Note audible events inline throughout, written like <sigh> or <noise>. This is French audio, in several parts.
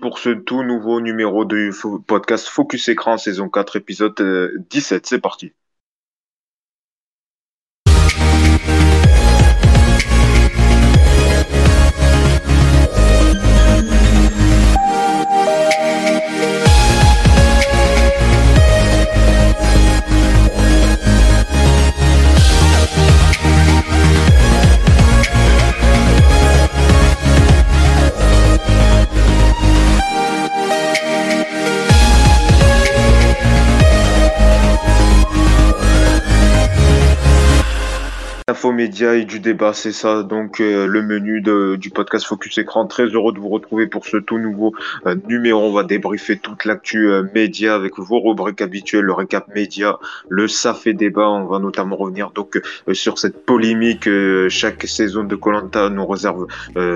pour ce tout nouveau numéro du podcast Focus Écran, saison 4, épisode 17. Euh, C'est parti. Info média et du débat, c'est ça donc euh, le menu du podcast Focus Écran. Très heureux de vous retrouver pour ce tout nouveau euh, numéro. On va débriefer toute l'actu euh, média avec vos rubriques habituelles, le récap média, le ça fait débat. On va notamment revenir donc sur cette polémique. chaque saison de Colanta nous réserve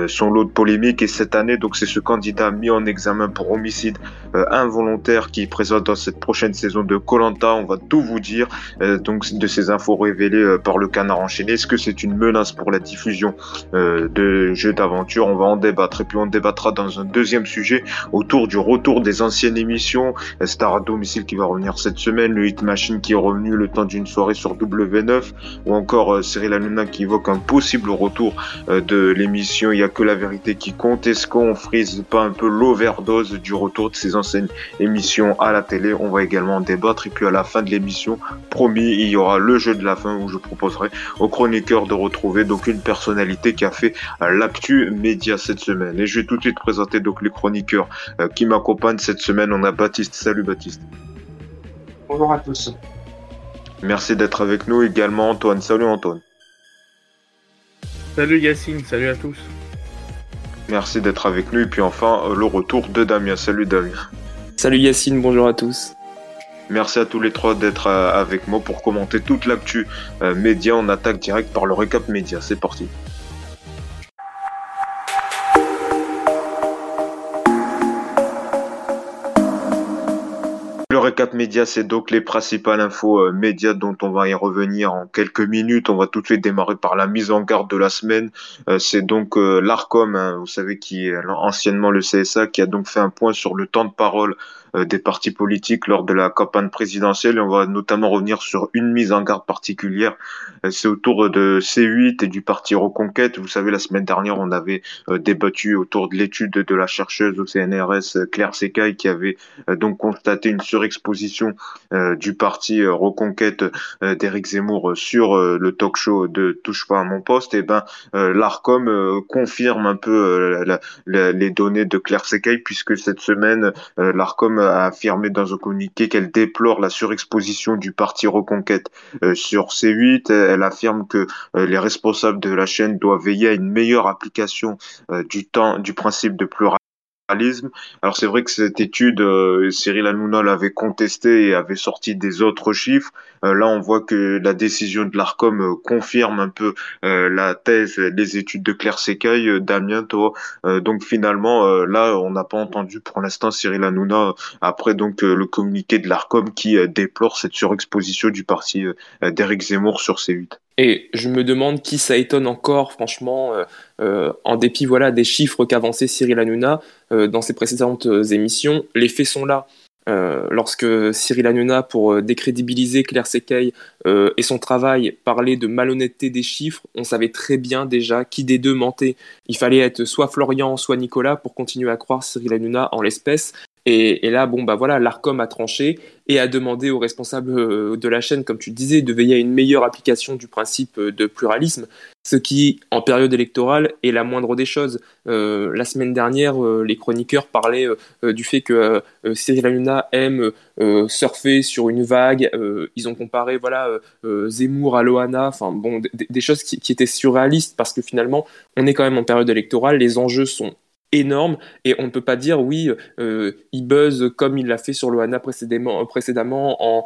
son lot de polémiques et cette année donc c'est ce candidat mis en examen pour homicide involontaire qui présente dans cette prochaine saison de Colanta. On va tout vous dire donc de ces infos révélées par le Canard enchaîné est-ce que c'est une menace pour la diffusion euh, de jeux d'aventure? On va en débattre et puis on débattra dans un deuxième sujet autour du retour des anciennes émissions. Star à domicile qui va revenir cette semaine, le Hit Machine qui est revenu le temps d'une soirée sur W9 ou encore euh, Cyril Hanouna qui évoque un possible retour euh, de l'émission Il y a que la vérité qui compte. Est-ce qu'on frise pas un peu l'overdose du retour de ces anciennes émissions à la télé? On va également en débattre et puis à la fin de l'émission, promis, il y aura le jeu de la fin où je proposerai au chroniqueur de retrouver donc une personnalité qui a fait euh, l'actu média cette semaine. Et je vais tout de suite présenter donc les chroniqueurs euh, qui m'accompagnent cette semaine. On a Baptiste. Salut Baptiste. Bonjour à tous. Merci d'être avec nous également Antoine. Salut Antoine. Salut Yacine, salut à tous. Merci d'être avec nous et puis enfin euh, le retour de Damien. Salut Damien. Salut Yacine, bonjour à tous. Merci à tous les trois d'être euh, avec moi pour commenter toute l'actu euh, média. On attaque direct par le récap média. C'est parti. Le récap média, c'est donc les principales infos euh, médias dont on va y revenir en quelques minutes. On va tout de suite démarrer par la mise en garde de la semaine. c'est donc l'ARCOM, hein, vous savez, qui est anciennement le CSA, qui a donc fait un point sur le temps de parole des partis politiques lors de la campagne présidentielle. on va notamment revenir sur une mise en garde particulière. Euh, c'est autour de C8 et du parti Reconquête. Vous savez, la semaine dernière, on avait euh, débattu autour de l'étude de la chercheuse au CNRS Claire Secaille qui avait donc constaté une surexposition du parti Reconquête d'Éric Zemmour sur le talk show de Touche pas à mon poste. Et ben, l'Arcom confirme un peu les données de Claire Secaille puisque cette semaine, l'Arcom a affirmé dans un communiqué qu'elle déplore la surexposition du parti Reconquête euh, sur C8. Elle affirme que euh, les responsables de la chaîne doivent veiller à une meilleure application euh, du temps du principe de pluralité alors c'est vrai que cette étude, euh, Cyril Hanouna l'avait contestée et avait sorti des autres chiffres. Euh, là, on voit que la décision de l'Arcom euh, confirme un peu la thèse, les études de Claire Secaille, Damien, toi. donc finalement, là, on n'a pas entendu pour l'instant Cyril Hanouna après donc le communiqué de l'Arcom qui déplore cette surexposition du parti d'Éric Zemmour sur C8. Et je me demande qui ça étonne encore, franchement, euh, euh, en dépit voilà, des chiffres qu'avançait Cyril Hanouna euh, dans ses précédentes émissions. Les faits sont là. lorsque Cyril Hanouna, pour décrédibiliser Claire Sequeil et son travail, parlait de malhonnêteté des chiffres, on savait très bien déjà qui des deux mentait. Il fallait être soit Florian, soit Nicolas pour continuer à croire Cyril Hanouna en l'espèce. Et, là, bon, bah voilà, l'ARCOM a tranché et a demandé aux responsables euh, de la chaîne, comme tu disais, de veiller à une meilleure application du principe euh, de pluralisme, ce qui, en période électorale, est la moindre des choses. Euh, la semaine dernière, les chroniqueurs parlaient du fait que Cyril Hanouna aime surfer sur une vague. ils ont comparé, voilà, Zemmour à Loana, bon, des choses qui étaient surréalistes parce que finalement, on est quand même en période électorale, les enjeux sont énorme et on ne peut pas dire oui, euh, il buzz comme il l'a fait sur Loana précédemment, précédemment en,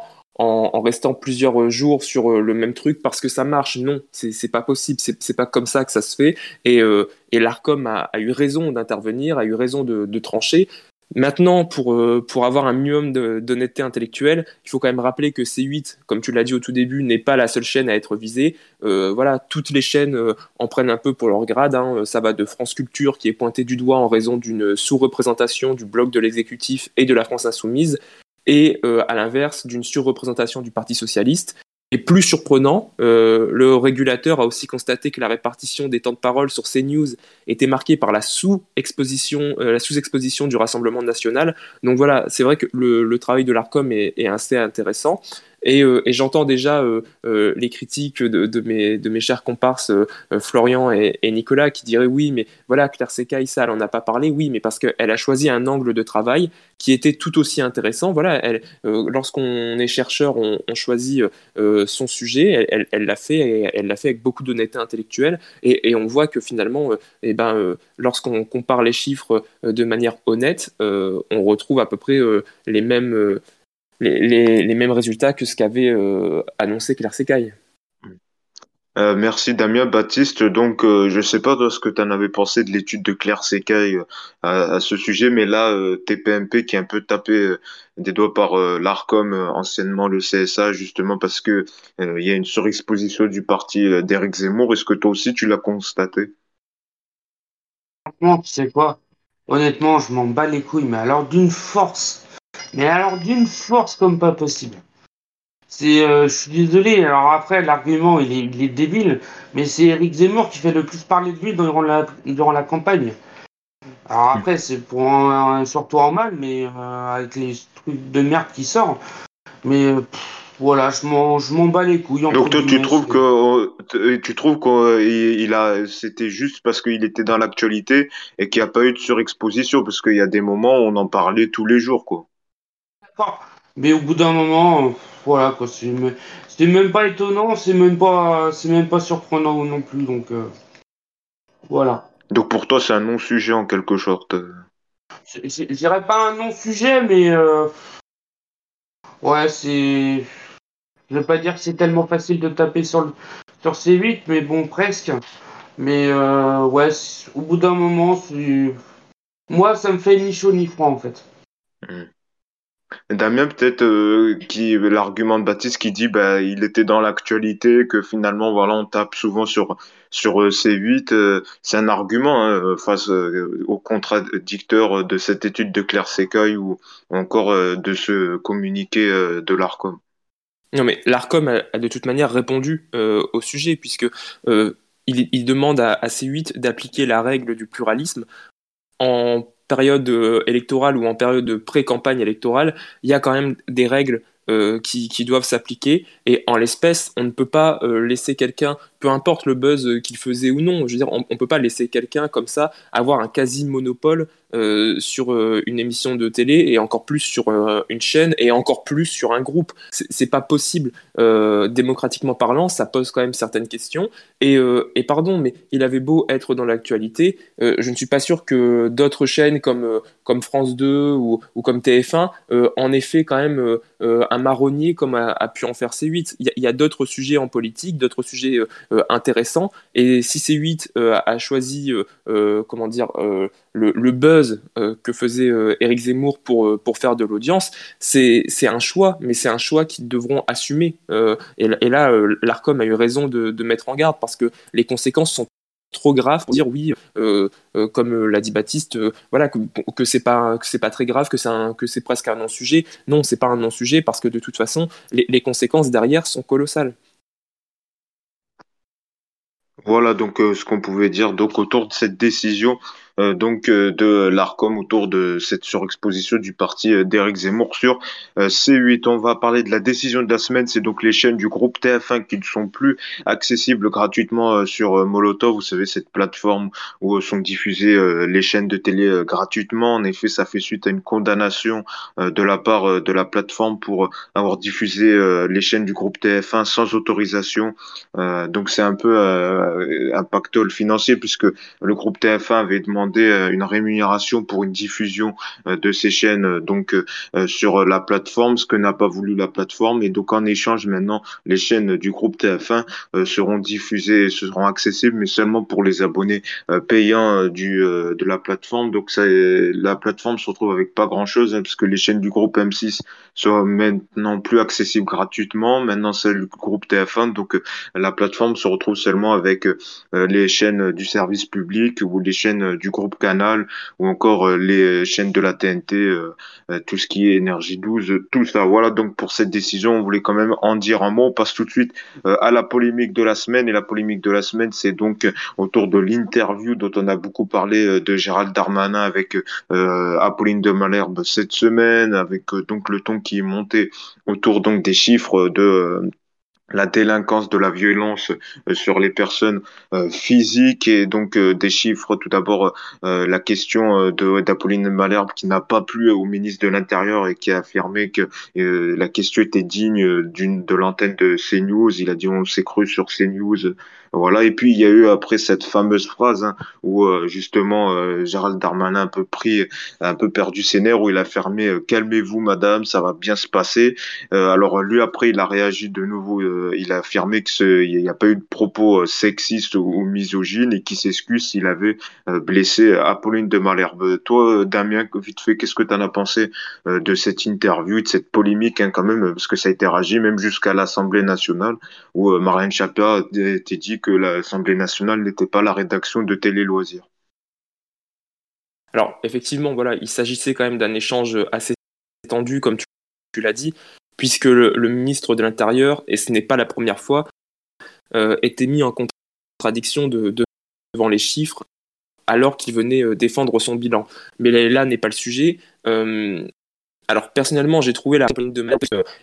restant plusieurs jours sur euh, le même truc parce que ça marche. Non, c'est pas possible, c'est pas comme ça que ça se fait. Et, euh, l'ARCOM a, eu raison d'intervenir, a eu raison de trancher. Maintenant, pour, euh, pour avoir un minimum d'honnêteté intellectuelle, il faut quand même rappeler que C8, comme tu l'as dit au tout début, n'est pas la seule chaîne à être visée. Euh, voilà, toutes les chaînes euh, en prennent un peu pour leur grade. Hein. Ça va de France Culture, qui est pointé du doigt en raison d'une sous-représentation du bloc de l'exécutif et de la France insoumise, et à l'inverse d'une surreprésentation du Parti socialiste. Et plus surprenant, euh, le régulateur a aussi constaté que la répartition des temps de parole sur CNews était marquée par la sous-exposition, euh, la sous-exposition du Rassemblement national. Donc voilà, c'est vrai que le, travail de l'Arcom est, est, assez intéressant. Euh, et, j'entends déjà euh, euh, les critiques de, mes, chers comparses Florian et, Nicolas qui diraient oui, mais voilà, Claire Secaille, ça, elle n'en a pas parlé. Oui, mais parce qu'elle a choisi un angle de travail qui était tout aussi intéressant. Voilà, lorsqu'on est chercheur, on, choisit son sujet. Elle l'a fait, et elle l'a fait avec beaucoup d'honnêteté intellectuelle. Et, on voit que finalement, eh ben, lorsqu'on compare les chiffres de manière honnête, on retrouve à peu près les mêmes les, mêmes résultats que ce qu'avait euh, annoncé Claire Secaille. Euh, merci Damien Baptiste. Donc, euh, je ne sais pas ce que tu en avais pensé de l'étude de Claire Secaille à, ce sujet, mais là, TPMP qui est un peu tapé des doigts par l'ARCOM, anciennement le CSA, justement parce que il y a une surexposition du parti d'Éric Zemmour. Est-ce que toi aussi tu l'as constaté? Franchement, tu sais quoi? Honnêtement, je m'en bats les couilles, mais alors d'une force mais alors d'une force comme pas possible. C'est, euh, je suis désolé. Alors après, l'argument il est, il est, débile, mais c'est Eric Zemmour qui fait le plus parler de lui durant la, durant la campagne. Alors après, c'est pour un, surtout en mal, mais euh, avec les trucs de merde qui sortent. Mais euh, voilà, je m'en, je m'en bats les couilles. Donc toi, tu trouves que tu trouves qu'il a, c'était juste parce qu'il était dans l'actualité et qu'il n'y a pas eu de surexposition, parce qu'il y a des moments où on en parlait tous les jours, quoi. Mais au bout d'un moment, euh, voilà quoi, c'est même pas étonnant, c'est même pas, c'est même pas surprenant non plus, donc euh, voilà. Donc pour toi, c'est un non-sujet en quelque sorte. Je dirais pas un non-sujet, mais euh, ouais, c'est, je veux pas dire que c'est tellement facile de taper sur le sur C8, mais bon, presque. Mais ouais, au bout d'un moment, moi, ça me fait ni chaud ni froid en fait. Hmm. Damien, peut-être euh, l'argument de Baptiste qui dit bah il était dans l'actualité que finalement voilà on tape souvent sur sur euh, C8 euh, c'est un argument hein, face au contradicteur de cette étude de Claire Secaille ou encore de ce communiqué de l'Arcom. Non mais l'Arcom a, de toute manière répondu au sujet puisque il, demande à C8 d'appliquer la règle du pluralisme en période euh, électorale ou en période de pré-campagne électorale, il y a quand même des règles euh, qui, doivent s'appliquer. Et en l'espèce, on ne peut pas euh, laisser quelqu'un peu importe le buzz qu'il faisait ou non. Je veux dire, on, ne peut pas laisser quelqu'un comme ça avoir un quasi monopole euh, sur euh, une émission de télé et encore plus sur euh, une chaîne et encore plus sur un groupe. C'est pas possible. démocratiquement parlant, ça pose quand même certaines questions. Et, pardon, mais il avait beau être dans l'actualité, je ne suis pas sûr que d'autres chaînes comme, comme France 2 ou, ou comme TF1 en fait quand même un marronnier comme a, pu en faire C8. Il y a, d'autres sujets en politique, d'autres sujets euh, intéressant. Et si C8 euh, a choisi, euh, comment dire, le, buzz que faisait Eric Zemmour pour, pour faire de l'audience, c'est un choix, mais c'est un choix qu'ils devront assumer. Et, là, l'ARCOM a eu raison de, de mettre en garde parce que les conséquences sont trop graves pour dire oui, comme l'a dit Baptiste, voilà que, que c'est pas pas très grave, que c'est que c'est presque un non sujet. Non, c'est pas un non sujet parce que de toute façon, les, les conséquences derrière sont colossales. Voilà donc euh, ce qu'on pouvait dire donc autour de cette décision euh, donc euh, de l'Arcom autour de cette surexposition du parti euh, d'Éric Zemmour sur C8. On va parler de la décision de la semaine, c'est donc les chaînes du groupe TF1 qui ne sont plus accessibles gratuitement sur Molotov, vous savez cette plateforme où sont diffusées les chaînes de télé gratuitement. En effet, ça fait suite à une condamnation de la part de la plateforme pour avoir diffusé les chaînes du groupe TF1 sans autorisation. donc c'est un peu un pactole financier puisque le groupe TF1 avait demandé demandé une rémunération pour une diffusion de ces chaînes donc sur la plateforme, ce que n'a pas voulu la plateforme. Et donc en échange maintenant, les chaînes du groupe TF1 seront diffusées, et seront accessibles, mais seulement pour les abonnés payants du de la plateforme. Donc ça, la plateforme se retrouve avec pas grand chose hein, parce que les chaînes du groupe M6 sont maintenant plus accessibles gratuitement. Maintenant, c'est le groupe TF1, donc la plateforme se retrouve seulement avec les chaînes du service public ou les chaînes du groupe Canal ou encore les chaînes de la TNT, tout ce qui est énergie 12, tout ça. Voilà donc pour cette décision, on voulait quand même en dire un mot. On passe tout de suite à la polémique de la semaine et la polémique de la semaine, c'est donc autour de l'interview dont on a beaucoup parlé de Gérald Darmanin avec Apolline de Malherbe cette semaine, avec donc le ton qui est monté autour donc des chiffres de la délinquance de la violence euh, sur les personnes euh, physiques et donc euh, des chiffres tout d'abord la question de d'Apolline Malherbe qui n'a pas plu au ministre de l'Intérieur et qui a affirmé que la question était digne d'une de l'antenne de CNews il a dit on s'est cru sur CNews voilà. Et puis il y a eu après cette fameuse phrase hein, où justement Gérald Darmanin un peu pris, un peu perdu ses nerfs, où il a fermé "Calmez-vous, madame, ça va bien se passer". alors lui après il a réagi de nouveau, il a affirmé que il n'y a pas eu de propos sexistes ou, misogynes et qu'il s'excuse s'il avait blessé Apolline de Malherbe. Toi, Damien, vite fait, qu'est-ce que tu en as pensé de cette interview, de cette polémique hein, quand même, parce que ça a été réagi même jusqu'à l'Assemblée nationale où Marlène Chapa a été dit que l'Assemblée nationale n'était pas la rédaction de Télé Loisirs. Alors, effectivement, voilà, il s'agissait quand même d'un échange assez tendu, comme tu, l'as dit, puisque le, ministre de l'Intérieur, et ce n'est pas la première fois, euh, était mis en contradiction devant les chiffres alors qu'il venait euh, défendre son bilan. Mais là, n'est pas le sujet. Euh, alors personnellement, j'ai trouvé la de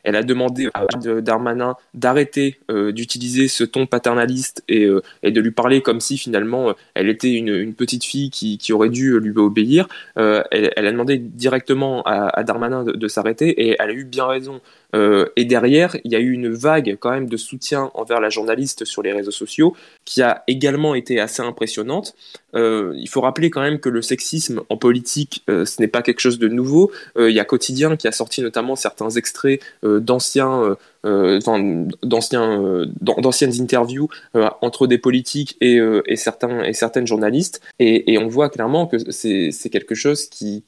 elle a demandé à Darmanin d'arrêter d'utiliser ce ton paternaliste et, de lui parler comme si finalement elle était une, petite fille qui, qui, aurait dû lui obéir. Elle, a demandé directement à, Darmanin de s'arrêter et elle a eu bien raison. Euh, et derrière, il y a eu une vague quand même de soutien envers la journaliste sur les réseaux sociaux qui a également été assez impressionnante. Euh, il faut rappeler quand même que le sexisme en politique, euh, ce n'est pas quelque chose de nouveau. il y a Quotidien qui a sorti notamment certains extraits d'anciens d'anciennes interviews entre des politiques et, certains et certaines journalistes et, on voit clairement que c'est quelque chose qui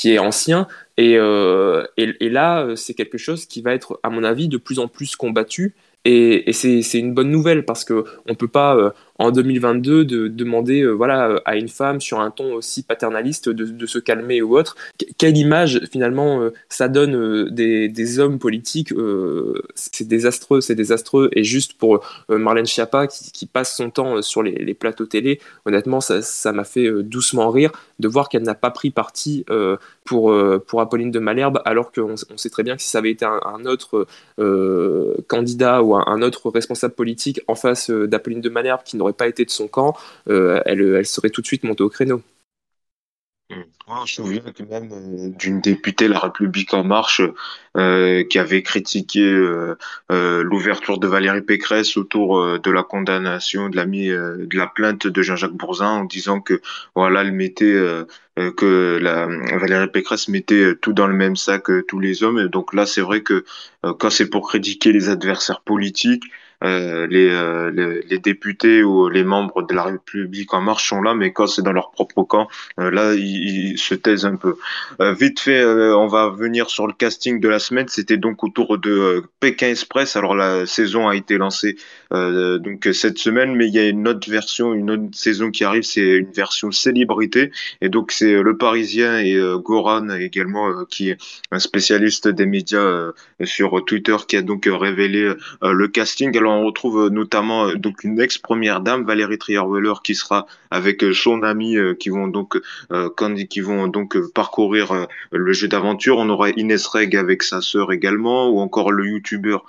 qui est ancien. Et, euh, et, là, c'est quelque chose qui va être, à mon avis, de plus en plus combattu. Et, c'est une bonne nouvelle parce qu'on ne peut pas euh, en 2022 de demander euh, voilà à une femme sur un ton aussi paternaliste de, se calmer ou autre. quelle image finalement euh, ça donne euh, des, hommes politiques C'est désastreux, c'est désastreux. Et juste pour Marlène Schiappa qui, passe son temps sur les, plateaux télé, honnêtement ça m'a fait doucement rire de voir qu'elle n'a pas pris parti pour, pour Apolline de Malherbe alors qu'on on sait très bien que si ça avait été un, autre candidat ou un, un, autre responsable politique en face d'Apolline de Malherbe qui n'aurait pas été de son camp, euh, elle, serait tout de suite montée au créneau. Hmm. je me souviens même euh, d'une députée La République en marche euh, qui avait critiqué l'ouverture de Valérie Pécresse autour de la condamnation de la de la plainte de Jean-Jacques Bourzin en disant que voilà elle mettait que Valérie Pécresse mettait tout dans le même sac que tous les hommes donc là c'est vrai que quand c'est pour critiquer les adversaires politiques euh, euh, les, les, députés ou les membres de la République en marche sont là, mais quand c'est dans leur propre camp, euh, là, ils, se taisent un peu. vite fait, on va venir sur le casting de la semaine. C'était donc autour de Pékin Express. Alors la saison a été lancée donc cette semaine, mais il y a une autre version, une autre saison qui arrive. C'est une version célébrité, et donc c'est le Parisien et Goran également, qui est un spécialiste des médias sur Twitter, qui a donc révélé le casting. Alors on retrouve euh, notamment euh, donc une ex-première dame, Valérie Trierweiler, qui sera avec euh, son ami, qui vont donc parcourir le jeu d'aventure. On aura Inès Reg avec sa sœur également, ou encore le youtubeur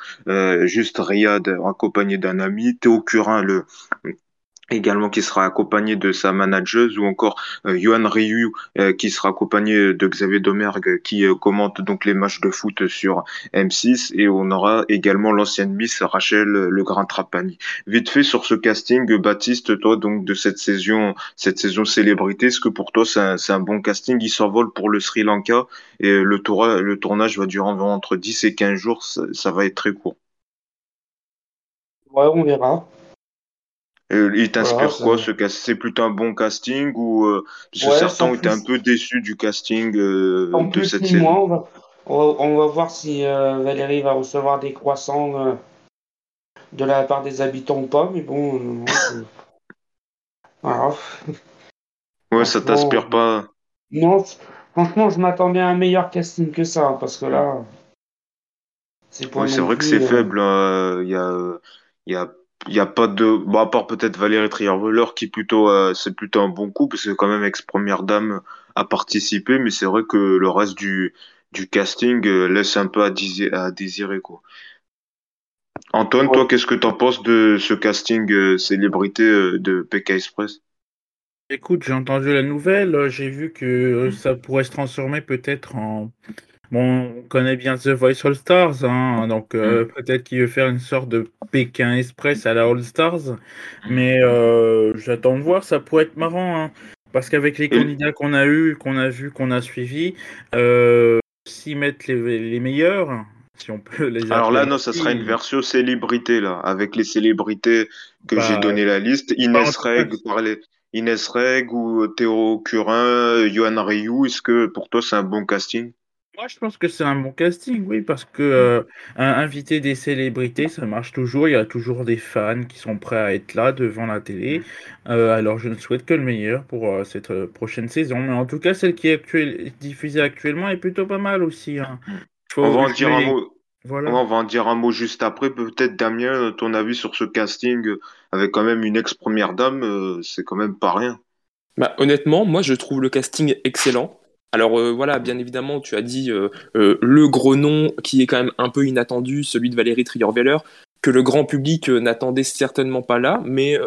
Juste Riyad accompagné d'un ami, Théo Curin, le également qui sera accompagné de sa manageuse ou encore euh, Yohan Ryu euh, qui sera accompagné de Xavier Domergue qui euh, commente donc les matchs de foot sur M6 et on aura également l'ancienne Miss Rachel Le Grand Trapani. Vite fait sur ce casting Baptiste toi donc de cette saison cette saison célébrité est-ce que pour toi c'est un, un, bon casting? Il s'envole pour le Sri Lanka et le, tour, le tournage va durer environ entre 10 et 15 jours ça, ça va être très court. Ouais, on verra. Il t'inspire voilà, quoi ce casting C'est plutôt un bon casting ou euh, ouais, certains ont été un peu déçus du casting euh, en de plus, cette série. on, va, on, voir si euh, Valérie va recevoir des croissants de la part des habitants ou pas, mais bon. <laughs> voilà. Ouais, ça t'inspire pas. Non, franchement, je m'attendais à un meilleur casting que ça, parce que là, c'est Ouais, vrai que c'est faible. hein. Il y a, il y a, il y a pas de, bon, à part peut-être Valérie Trierweiler qui plutôt, euh, c'est plutôt un bon coup parce que quand même ex-première dame a participé, mais c'est vrai que le reste du du casting euh, laisse un peu à, dési- à désirer quoi. Antoine, ouais. toi, qu'est-ce que t'en penses de ce casting euh, célébrité euh, de PK Express? Écoute, j'ai entendu la nouvelle, j'ai vu que euh, ça pourrait se transformer peut-être en... Bon, on connaît bien The Voice All Stars, hein, donc euh, peut-être qu'il veut faire une sorte de Pékin Express à la All Stars, mais euh, j'attends de voir, ça pourrait être marrant, hein, parce qu'avec les candidats qu'on a eu, qu'on a vu, qu'on a suivis, euh, s'y mettent les, les meilleurs, si on peut les Alors là, non, ça sera une version célébrité, là, avec les célébrités que j'ai bah, donné la liste. Inès Reg, parlait Inès Reg ou Théo Curin, Johan Ryu. Est-ce que pour toi, c'est un bon casting? Moi, je pense que c'est un bon casting, oui, parce que euh, inviter des célébrités, ça marche toujours. Il y a toujours des fans qui sont prêts à être là devant la télé. Euh, alors, je ne souhaite que le meilleur pour euh, cette euh, prochaine saison. Mais en tout cas, celle qui est actuelle- diffusée actuellement est plutôt pas mal aussi. hein. On va Faut, en je dire un vais- mot. Voilà. on va en dire un mot juste après. Peut-être, Damien, ton avis sur ce casting avec quand même une ex-première dame, euh, c'est quand même pas rien. Bah, honnêtement, moi je trouve le casting excellent. Alors euh, voilà, bien évidemment, tu as dit euh, euh, le gros nom qui est quand même un peu inattendu, celui de Valérie Trierweiler, que le grand public n'attendait certainement pas là, mais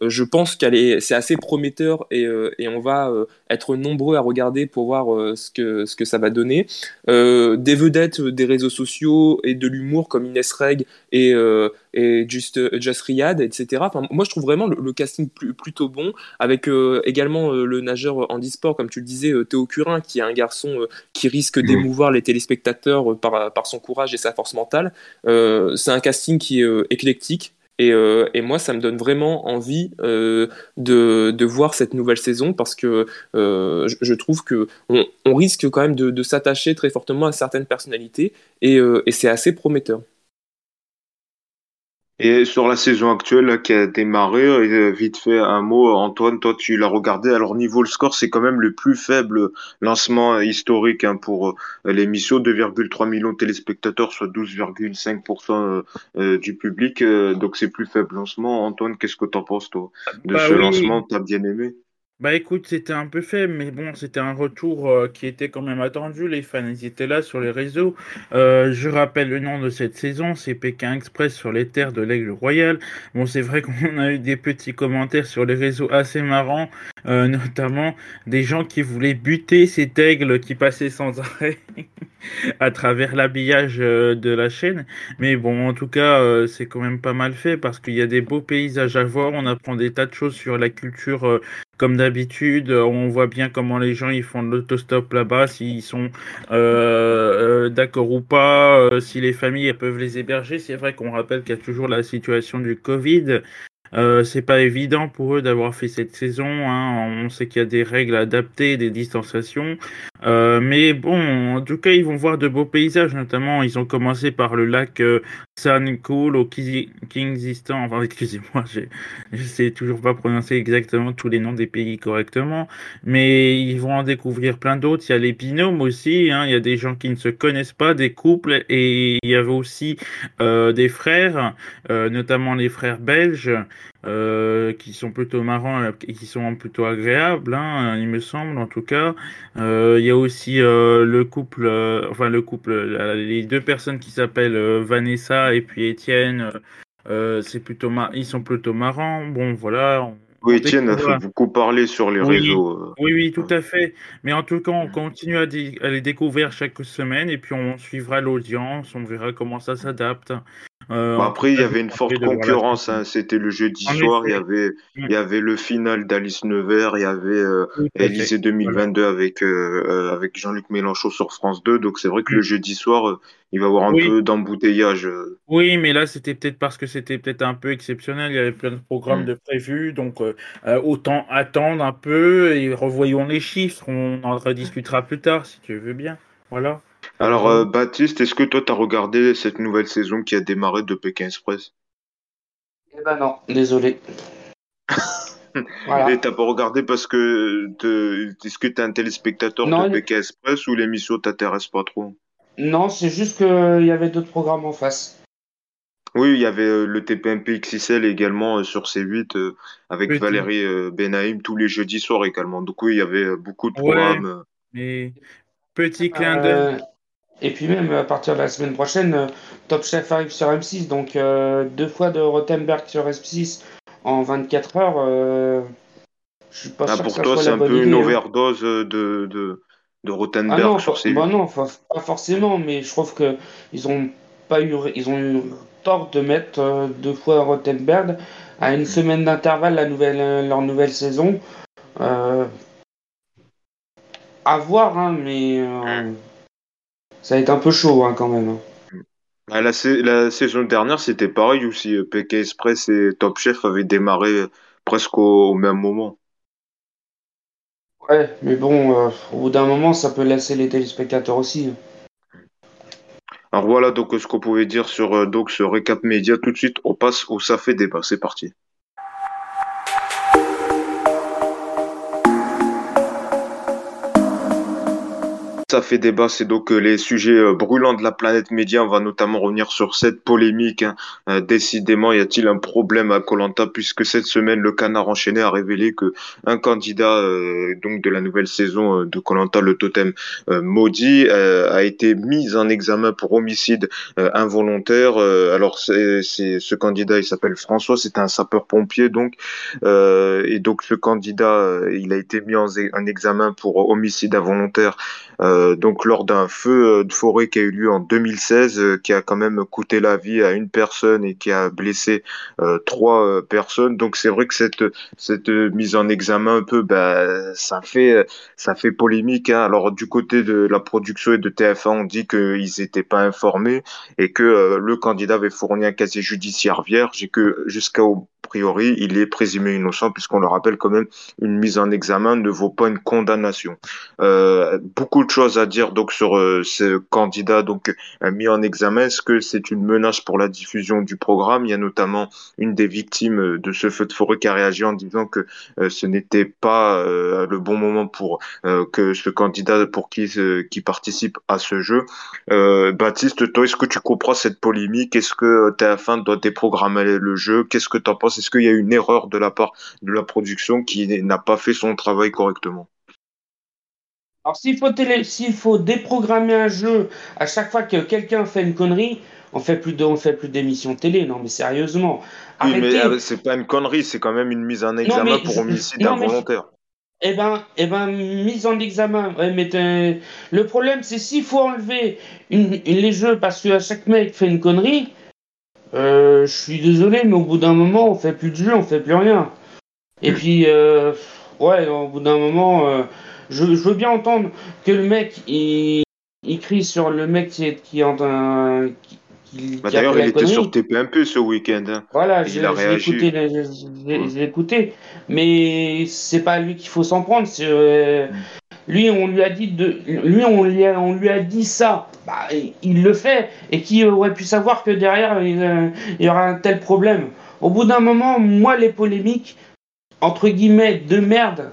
je pense qu'elle est, c'est assez prometteur et, euh, et on va euh, être nombreux à regarder pour voir euh, ce que ce que ça va donner. Euh, des vedettes euh, des réseaux sociaux et de l'humour comme Inès Reg et, euh, et Just, Just Riyad, etc. Enfin, moi, je trouve vraiment le, le casting plus- plutôt bon avec euh, également euh, le nageur handisport, comme tu le disais, euh, Théo Curin, qui est un garçon euh, qui risque d'émouvoir les téléspectateurs euh, par, par son courage et sa force mentale. Euh, c'est un casting qui est euh, éclectique. Et, euh, et moi, ça me donne vraiment envie euh, de, voir cette nouvelle saison parce que euh, je, trouve que on, on risque quand même de, s'attacher très fortement à certaines personnalités et c'est assez prometteur. Et sur la saison actuelle là, qui a démarré, euh, vite fait un mot, Antoine, toi tu l'as regardé. Alors niveau le score, c'est quand même le plus faible lancement euh, historique hein, pour euh, l'émission, 2,3 millions de téléspectateurs, soit 12,5% euh, euh, du public. donc c'est plus faible lancement. Antoine, qu'est-ce que t'en penses toi de Bah ce oui. lancement? T'as bien aimé? Bah écoute, c'était un peu faible, mais bon, c'était un retour euh, qui était quand même attendu. Les fans, étaient là sur les réseaux. Euh, je rappelle le nom de cette saison, c'est Pékin Express sur les terres de l'Aigle Royal. Bon, c'est vrai <laughs> qu'on a eu des petits commentaires sur les réseaux assez marrants, euh, notamment des gens qui voulaient buter cet aigle qui passait sans <laughs> arrêt à travers l'habillage euh, de la chaîne. Mais bon, en tout cas, euh, c'est quand même pas mal fait parce qu'il y a des beaux paysages à voir. On apprend des tas de choses sur la culture. euh, comme d'habitude, on voit bien comment les gens ils font de l'autostop là-bas, s'ils sont euh, d'accord ou pas, si les familles peuvent les héberger. C'est vrai qu'on rappelle qu'il y a toujours la situation du Covid. Euh, c'est pas évident pour eux d'avoir fait cette saison. Hein. On sait qu'il y a des règles adaptées, des distanciations. Euh, mais bon, en tout cas, ils vont voir de beaux paysages. Notamment, ils ont commencé par le lac euh, San Cool au Kyrgyzstan. Enfin, <laughs> excusez-moi, je sais toujours pas prononcer exactement tous les noms des pays correctement. Mais ils vont en découvrir plein d'autres. Il y a les binômes aussi. Hein. Il y a des gens qui ne se connaissent pas, des couples. Et il y avait aussi euh, des frères, euh, notamment les frères belges euh, qui sont plutôt marrants et qui sont plutôt agréables, hein, il me semble en tout cas. Euh, Il y a aussi euh, le couple, enfin le couple, les deux personnes qui s'appellent Vanessa et puis Étienne. c'est plutôt mar- ils sont plutôt marrants. Bon voilà, Oui, Etienne a fait beaucoup parler sur les réseaux. Oui, oui, tout à fait. Mais en tout cas, on continue à, les découvrir chaque semaine et puis on suivra l'audience, on verra comment ça s'adapte. Euh, après, il y avait une forte concurrence. Hein. C'était le jeudi soir. Il y avait, il y avait le final d'Alice Nevers. Il y avait euh, Élysée 2022 avec euh, avec Jean-Luc Mélenchon sur France 2. Donc c'est vrai que le jeudi soir, il va y avoir un peu d'embouteillage. Oui, mais là, c'était peut-être parce que c'était peut-être un peu exceptionnel. Il y avait plein de programmes mm. de prévus. Donc autant attendre un peu et revoyons les chiffres. On en rediscutera plus tard si tu veux bien. Voilà. Alors, euh, Baptiste, est-ce que toi, tu as regardé cette nouvelle saison qui a démarré de Pékin Express? Eh ben non, désolé. voilà. Et t'as pas regardé parce que est-ce que tu es un téléspectateur de Pékin Express ou l'émission t'intéresse pas trop? Non, c'est juste qu'il y avait d'autres programmes en face. Oui, il y avait euh, le TPMP XXL également euh, sur C8 avec Valérie Benaïm tous les jeudis soirs également. Donc oui, il y avait beaucoup de programmes. mais petit clin d'œil. Et puis même à partir de la semaine prochaine, euh, Top Chef arrive sur M6, donc euh, deux fois de Rothenberg sur M6 en 24 heures. Euh, je suis pas ah, sûr pour toi, c'est un peu une hein. overdose de, de, de Rothenberg ah non, sur ces. Bah non, pas forcément, mais je trouve que ils ont pas eu, ils ont eu tort de mettre deux fois Rothenberg à une semaine d'intervalle la nouvelle, leur nouvelle saison. à voir, hein, mais. Hum ça va être un peu chaud hein, quand même. Hein. Bah, la, saison dernière, c'était pareil aussi. PK Express et Top Chef avaient démarré presque au, même moment. Ouais, mais bon, euh, au bout d'un moment, ça peut laisser les téléspectateurs aussi. Hein. Alors voilà donc ce qu'on pouvait dire sur euh, donc, ce récap média. Tout de suite, on passe au Ça fait débat. C'est parti. Ça fait débat, c'est donc euh, les sujets euh, brûlants de la planète média. On va notamment revenir sur cette polémique. Hein. Euh, décidément, y a-t-il un problème à Colanta puisque cette semaine, le Canard enchaîné a révélé que un candidat donc de la nouvelle saison de Colanta, le totem maudit, a été mis en examen pour homicide involontaire. alors, c'est ce candidat, il s'appelle François, c'est un sapeur-pompier donc, et donc ce candidat, il a été mis en, en examen pour homicide involontaire. Donc lors d'un feu euh, de forêt qui a eu lieu en 2016, euh, qui a quand même coûté la vie à une personne et qui a blessé trois personnes. Donc c'est vrai que cette cette mise en examen un peu, bah, ça fait ça fait polémique. Hein. Alors du côté de la production et de TF1, on dit qu'ils n'étaient pas informés et que le candidat avait fourni un casier judiciaire vierge et que jusqu'au priori, il est présumé innocent puisqu'on le rappelle quand même, une mise en examen ne vaut pas une condamnation. Euh, beaucoup de choses à dire donc sur euh, ce candidat donc euh, mis en examen. Est-ce que c'est une menace pour la diffusion du programme? Il y a notamment une des victimes de ce feu de forêt qui a réagi en disant que ce n'était pas le bon moment pour que ce candidat pour qui qui participe à ce jeu. Baptiste, toi, est-ce que tu comprends cette polémique? Est-ce que TF1 doit déprogrammer le jeu? Qu'est-ce que tu en penses? Est-ce qu'il y a une erreur de la part de la production qui n'a pas fait son travail correctement? Alors s'il faut, faut déprogrammer un jeu à chaque fois que quelqu'un fait une connerie, on fait plus de, on fait plus d'émissions télé. Non mais sérieusement. Oui, mais euh, c'est pas une connerie, c'est quand même une mise en examen pour homicide involontaire. Eh ben, eh ben, mise en examen. mais le problème, c'est s'il faut enlever les jeux parce qu'à chaque mec fait une connerie, euh, je suis désolé, mais au bout d'un moment, on fait plus de jeu, on fait plus rien. Et hmm. puis, euh, ouais, au bout d'un moment, euh, je, veux bien entendre que le mec, il, crie sur le mec qui est, qui en qui, bah, D'ailleurs, il était sur TP1P ce week-end. Hein. Voilà, j'ai écouté, j'ai écouté, mais c'est pas lui qu'il faut s'en prendre. C'est, hmm. Lui, on lui a dit de, ça. Bah, il le fait. Et qui aurait pu savoir que derrière, il, y aura un tel problème? Au bout d'un moment, moi, les polémiques, entre guillemets, de merde,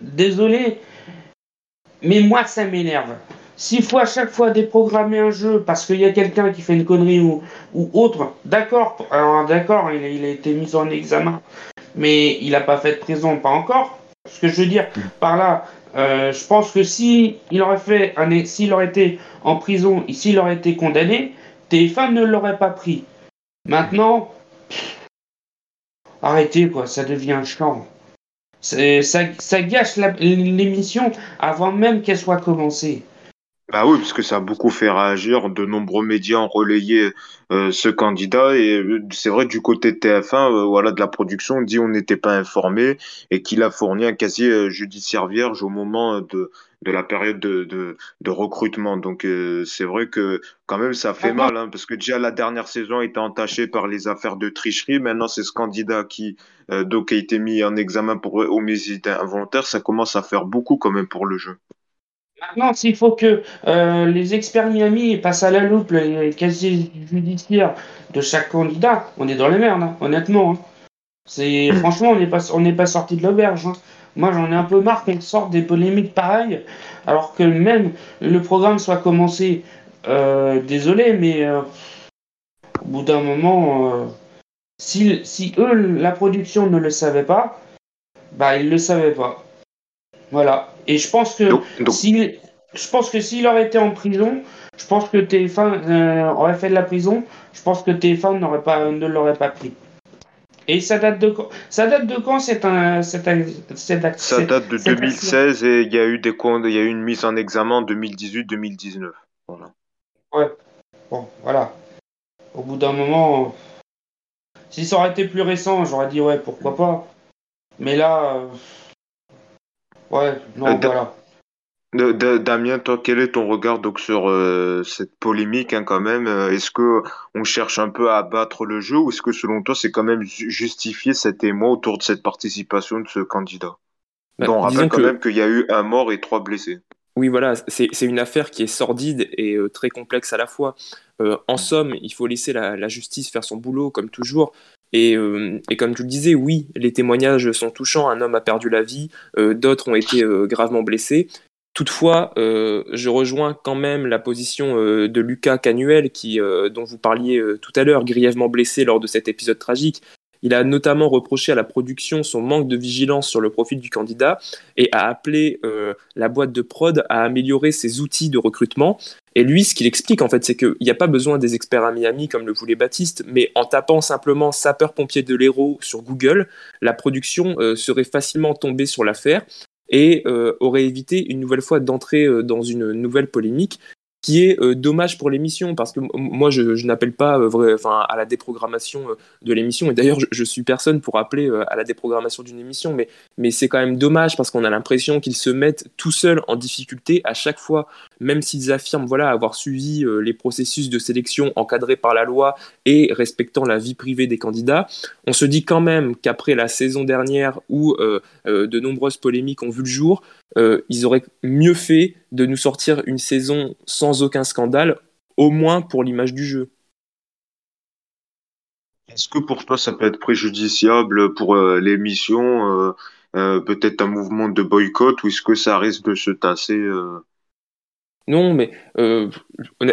désolé, mais moi, ça m'énerve. S'il faut à chaque fois déprogrammer un jeu parce qu'il y a quelqu'un qui fait une connerie ou, autre, d'accord, d'accord, il, il, a été mis en examen, mais il n'a pas fait de prison, pas encore. Ce que je veux dire par là, euh, je pense que si il aurait fait un, s'il aurait été en prison, s'il aurait été condamné, TF1 ne l'aurait pas pris. Maintenant, arrêtez quoi, ça devient chiant. Ça, ça gâche l'émission avant même qu'elle soit commencée. Bah oui, parce que ça a beaucoup fait réagir. De nombreux médias ont relayé euh, ce candidat et euh, c'est vrai du côté de TF1, euh, voilà, de la production, on dit on n'était pas informé et qu'il a fourni un casier judiciaire vierge au moment de, de la période de, de, de recrutement. Donc c'est vrai que quand même ça fait mal, hein, parce que déjà la dernière saison était entachée par les affaires de tricherie. Maintenant c'est ce candidat qui donc a été mis en examen pour homicide involontaire. Ça commence à faire beaucoup quand même pour le jeu. Maintenant, s'il faut que euh, les experts Miami passent à la loupe les casiers judiciaires de chaque candidat, on est dans les merdes, hein, honnêtement. Hein. C'est hmm. franchement, on n'est pas on n'est pas sorti de l'auberge. Hein. Moi, j'en ai un peu marre qu'on sorte des polémiques pareilles, alors que même le programme soit commencé. Euh, désolé, mais euh, au bout d'un moment, si, si eux, la production ne le savait pas, bah ils le savaient pas. Voilà. Et je pense que s'il, je pense que s'il aurait été en prison, je pense que TF1 euh, aurait fait de la prison. Je pense que TF1 n'aurait pas, ne l'aurait pas pris. Et ça date de quand Ça date de quand c'est un, c'est un, Ça date de 2016 et il y a eu des il y a eu une mise en examen en 2018-2019. Voilà. Ouais. Bon, voilà. Au bout d'un moment, si ça aurait été plus récent, j'aurais dit ouais, pourquoi pas. Mais là, Ouais, non, euh, voilà. Damien, toi, quel est ton regard donc sur euh, cette polémique hein, quand même euh, Est-ce que on cherche un peu à abattre le jeu ou est-ce que selon toi c'est quand même justifié cet émoi autour de cette participation de ce candidat? Bah, On rappelle quand même qu'il y a eu un mort et trois blessés. Oui, voilà, c'est une affaire qui est sordide et très complexe à la fois. en somme, il faut laisser la, la, justice faire son boulot, comme toujours. Euh, et, comme tu le disais, oui, les témoignages sont touchants. Un homme a perdu la vie, euh, d'autres ont été euh, gravement blessés. Toutefois, je rejoins quand même la position de Lucas Canuel, dont vous parliez tout à l'heure, grièvement blessé lors de cet épisode tragique. Il a notamment reproché à la production son manque de vigilance sur le profil du candidat et a appelé la boîte de prod à améliorer ses outils de recrutement. Et lui, ce qu'il explique, en fait, c'est qu'il n'y a pas besoin des experts à Miami comme le voulait Baptiste, mais en tapant simplement sapeur-pompier de l'héros sur Google, la production euh, serait facilement tombée sur l'affaire et euh, aurait évité une nouvelle fois d'entrer euh, dans une nouvelle polémique qui est euh, dommage pour l'émission parce que moi je, n'appelle pas euh, à la déprogrammation euh, de l'émission. Et d'ailleurs je, suis personne pour appeler à la déprogrammation d'une émission. Mais, mais c'est quand même dommage parce qu'on a l'impression qu'ils se mettent tout seuls en difficulté à chaque fois même s'ils affirment voilà avoir suivi les processus de sélection encadrés par la loi et respectant la vie privée des candidats on se dit quand même qu'après la saison dernière où de nombreuses polémiques ont vu le jour euh, ils auraient mieux fait de nous sortir une saison sans aucun scandale, au moins pour l'image du jeu. Est-ce que pour toi ça peut être préjudiciable pour euh, l'émission, euh, peut-être un mouvement de boycott, ou est-ce que ça risque de se tasser non, mais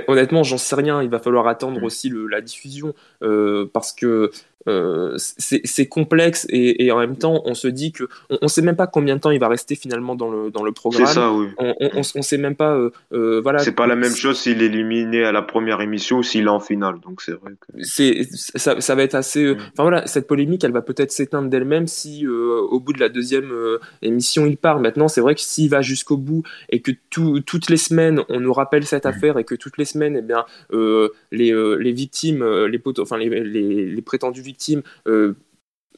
honnêtement, j'en sais rien. Il va falloir attendre mmh. aussi la diffusion parce que euh, c'est complexe et, en même temps on se dit que on, ne sait même pas combien de temps il va rester finalement dans le dans le programme. C'est ça, oui. On, on, on, sait même pas. Euh, euh voilà. C'est pas la même chose s'il est éliminé à la première émission ou s'il est en finale. Donc c'est vrai. Que... C'est ça, ça, va être assez. Euh, mm. Enfin voilà, cette polémique, elle va peut-être s'éteindre d'elle-même si au bout de la deuxième émission il part. Maintenant, c'est vrai que s'il va jusqu'au bout et que toutes les semaines on nous rappelle cette mm. affaire et que toutes les semaines, eh bien les les victimes, les enfin les, les, les prétendus victimes euh,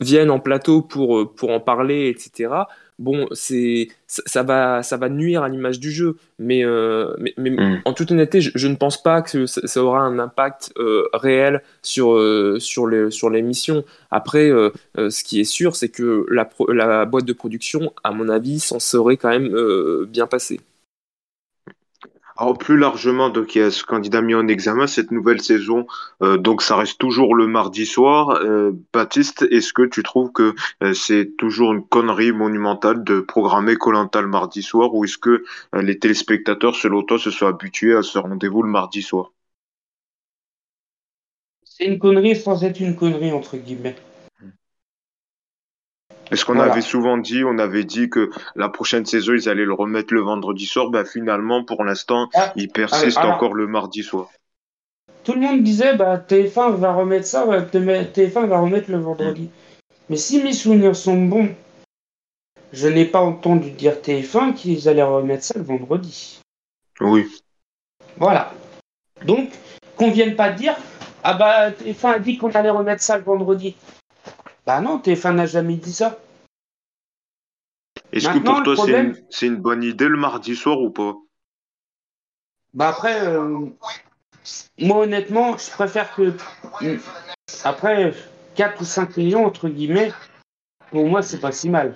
viennent en plateau pour, euh, pour en parler, etc. Bon, c'est ça va ça va nuire à l'image du jeu, mais, euh, mais, mm. en toute honnêteté, je, ne pense pas que ça, aura un impact réel sur sur les sur l'émission. Après, ce qui est sûr, c'est que la, la boîte de production, à mon avis, s'en serait quand même bien passée. Alors plus largement, donc il y a ce candidat mis en examen cette nouvelle saison, euh, donc ça reste toujours le mardi soir. Euh, Baptiste, est-ce que tu trouves que euh, c'est toujours une connerie monumentale de programmer Colanta le mardi soir, ou est-ce que les téléspectateurs, selon toi, se sont habitués à ce rendez-vous le mardi soir? C'est une connerie sans être une connerie entre guillemets. Est-ce qu'on avait souvent dit, on avait dit que la prochaine saison, ils allaient le remettre le vendredi soir. Ben, finalement, pour l'instant, ah, ils persistent encore le mardi soir. Tout le monde disait, bah, TF1 va remettre ça, TF1 va remettre le vendredi. Mais si mes souvenirs sont bons, je n'ai pas entendu dire TF1 qu'ils allaient remettre ça le vendredi. Oui. Voilà. Donc, qu'on vienne pas dire Ah bah, TF1 a dit qu'on allait remettre ça le vendredi. Bah non, TF1 n'a jamais dit ça. Est-ce que pour toi, c'est problème- une, c'est une bonne idée le mardi soir ou pas? Bah après, euh, moi honnêtement, je préfère que. mm, Après, 4 ou 5 millions, entre guillemets, pour moi, c'est pas si mal.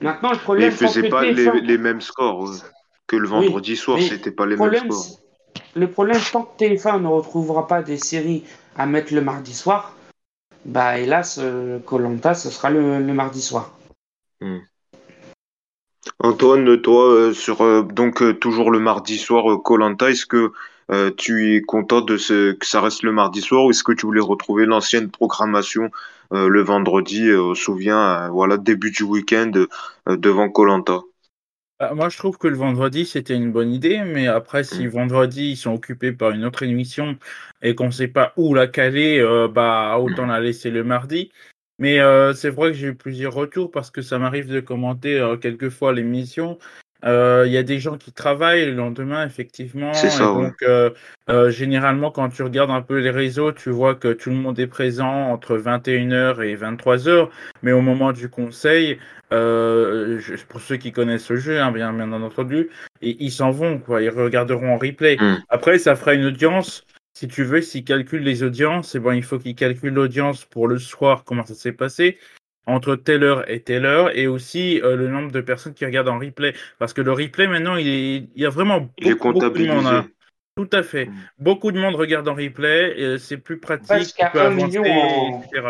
Maintenant, le Mais problème, ils faisaient pas les, TF1 les mêmes scores que le vendredi soir, mais c'était pas les le mêmes scores. le problème, tant que TF1 ne retrouvera pas des séries à mettre le mardi soir, bah hélas, Colanta, ce sera le, mardi soir. Antoine, toi, euh, sur euh, donc euh, toujours le mardi soir, Colanta, est-ce que euh, tu es content de ce que ça reste le mardi soir ou est-ce que tu voulais retrouver l'ancienne programmation euh, le vendredi, euh, on se souvient, euh, voilà, début du week-end euh, devant Colanta? Bah, moi, je trouve que le vendredi, c'était une bonne idée, mais après, si Mm. vendredi, ils sont occupés par une autre émission et qu'on ne sait pas où la caler, euh, bah, autant la laisser le mardi. Mais euh, c'est vrai que j'ai eu plusieurs retours parce que ça m'arrive de commenter euh, quelquefois l'émission. Euh, Il y a des gens qui travaillent le lendemain, effectivement. C'est ça, et ouais. donc, euh, euh, généralement, quand tu regardes un peu les réseaux, tu vois que tout le monde est présent entre 21h et 23h. Mais au moment du conseil, euh, je- pour ceux qui connaissent le jeu, hein, bien, bien entendu, et ils s'en vont, quoi. Ils regarderont en replay. Mm. Après, ça fera une audience. Si tu veux, s'ils calculent les audiences, eh ben, il faut qu'ils calculent l'audience pour le soir, comment ça s'est passé, entre telle heure et telle heure, et aussi euh, le nombre de personnes qui regardent en replay. Parce que le replay, maintenant, il, est, il y a vraiment beaucoup, beaucoup de monde. hein. Tout à fait. Mm. Beaucoup de monde regarde en replay, et c'est plus pratique, Jusqu'à tu peux un avancer, million en- etc.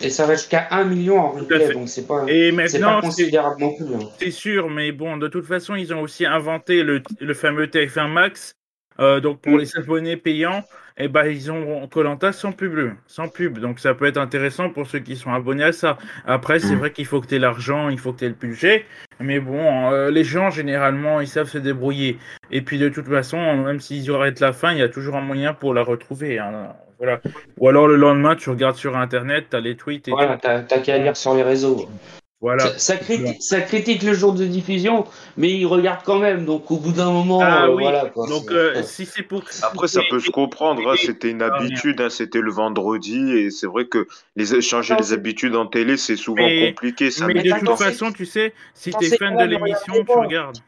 Et ça va jusqu'à 1 million en replay, donc c'est pas, Et c'est pas considérable non plus. hein. c'est sûr, mais bon, de toute façon, ils ont aussi inventé le, le fameux TF1 Max. Euh, donc pour Mm. les abonnés payants, eh ben, ils ont Colanta sans pub, sans pub. Donc ça peut être intéressant pour ceux qui sont abonnés à ça. Après, c'est Mm. vrai qu'il faut que tu aies l'argent, il faut que tu aies le budget. Mais bon, euh, les gens, généralement, ils savent se débrouiller. Et puis de toute façon, même s'ils arrêtent la fin, il y a toujours un moyen pour la retrouver. hein. Voilà. Ou alors le lendemain, tu regardes sur Internet, tu as les tweets et Voilà, t'as qu'à lire sur les réseaux. Voilà. Ça, ça critique, ça critique le jour de diffusion, mais ils regardent quand même, donc au bout d'un moment, Ah euh, oui, voilà. Quoi, Donc, euh, si c'est pour. <laughs> Après, ça peut se comprendre, hein, c'était une Ah, habitude, hein, c'était le vendredi, et c'est vrai que les, changer les habitudes en télé, c'est souvent Mais- compliqué, ça Mais de toute façon, tu sais, si t'es fan de l'émission, tu regardes.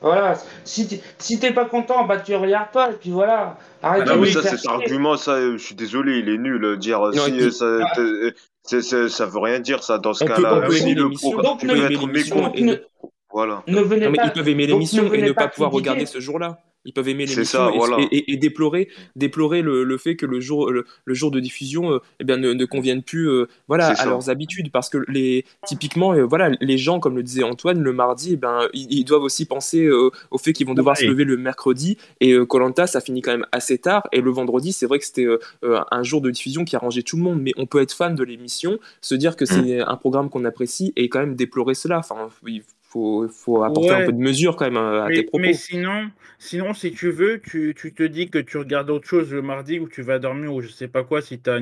Voilà, si t'es si t'es pas content, bah tu regardes pas, et puis voilà. Arrête Ah de Non, mais oui, ça, faire cet argument, ça, euh, je suis désolé, il est nul. Dire Non, si ça, c'est- ça veut rien dire, ça, dans ce cas-là. le tu peux aimer être mécontent. Voilà. ne venez Non, mais pas. ils peuvent aimer l'émission et ne pas pas pouvoir regarder ce jour-là. Ils peuvent aimer l'émission et, voilà. et- et- et déplorer, déplorer le, le fait que le jour, le, le jour de diffusion euh, eh bien, ne, ne convienne plus euh, voilà, à ça. leurs habitudes. Parce que les, typiquement, euh, voilà, les gens, comme le disait Antoine, le mardi, eh ben, ils, ils doivent aussi penser euh, au fait qu'ils vont devoir se lever le mercredi. Et Colanta, ça finit quand même assez tard. Et le vendredi, c'est vrai que c'était un jour de diffusion qui arrangeait tout le monde. Mais on peut être fan de l'émission, se dire que c'est un programme qu'on apprécie et quand même déplorer cela. Enfin, il faut, faut apporter Ouais. un peu de mesure quand même à tes propos. mais sinon, sinon, si tu veux, tu, tu te dis que tu regardes autre chose le mardi ou tu vas dormir ou je sais pas quoi, si tu as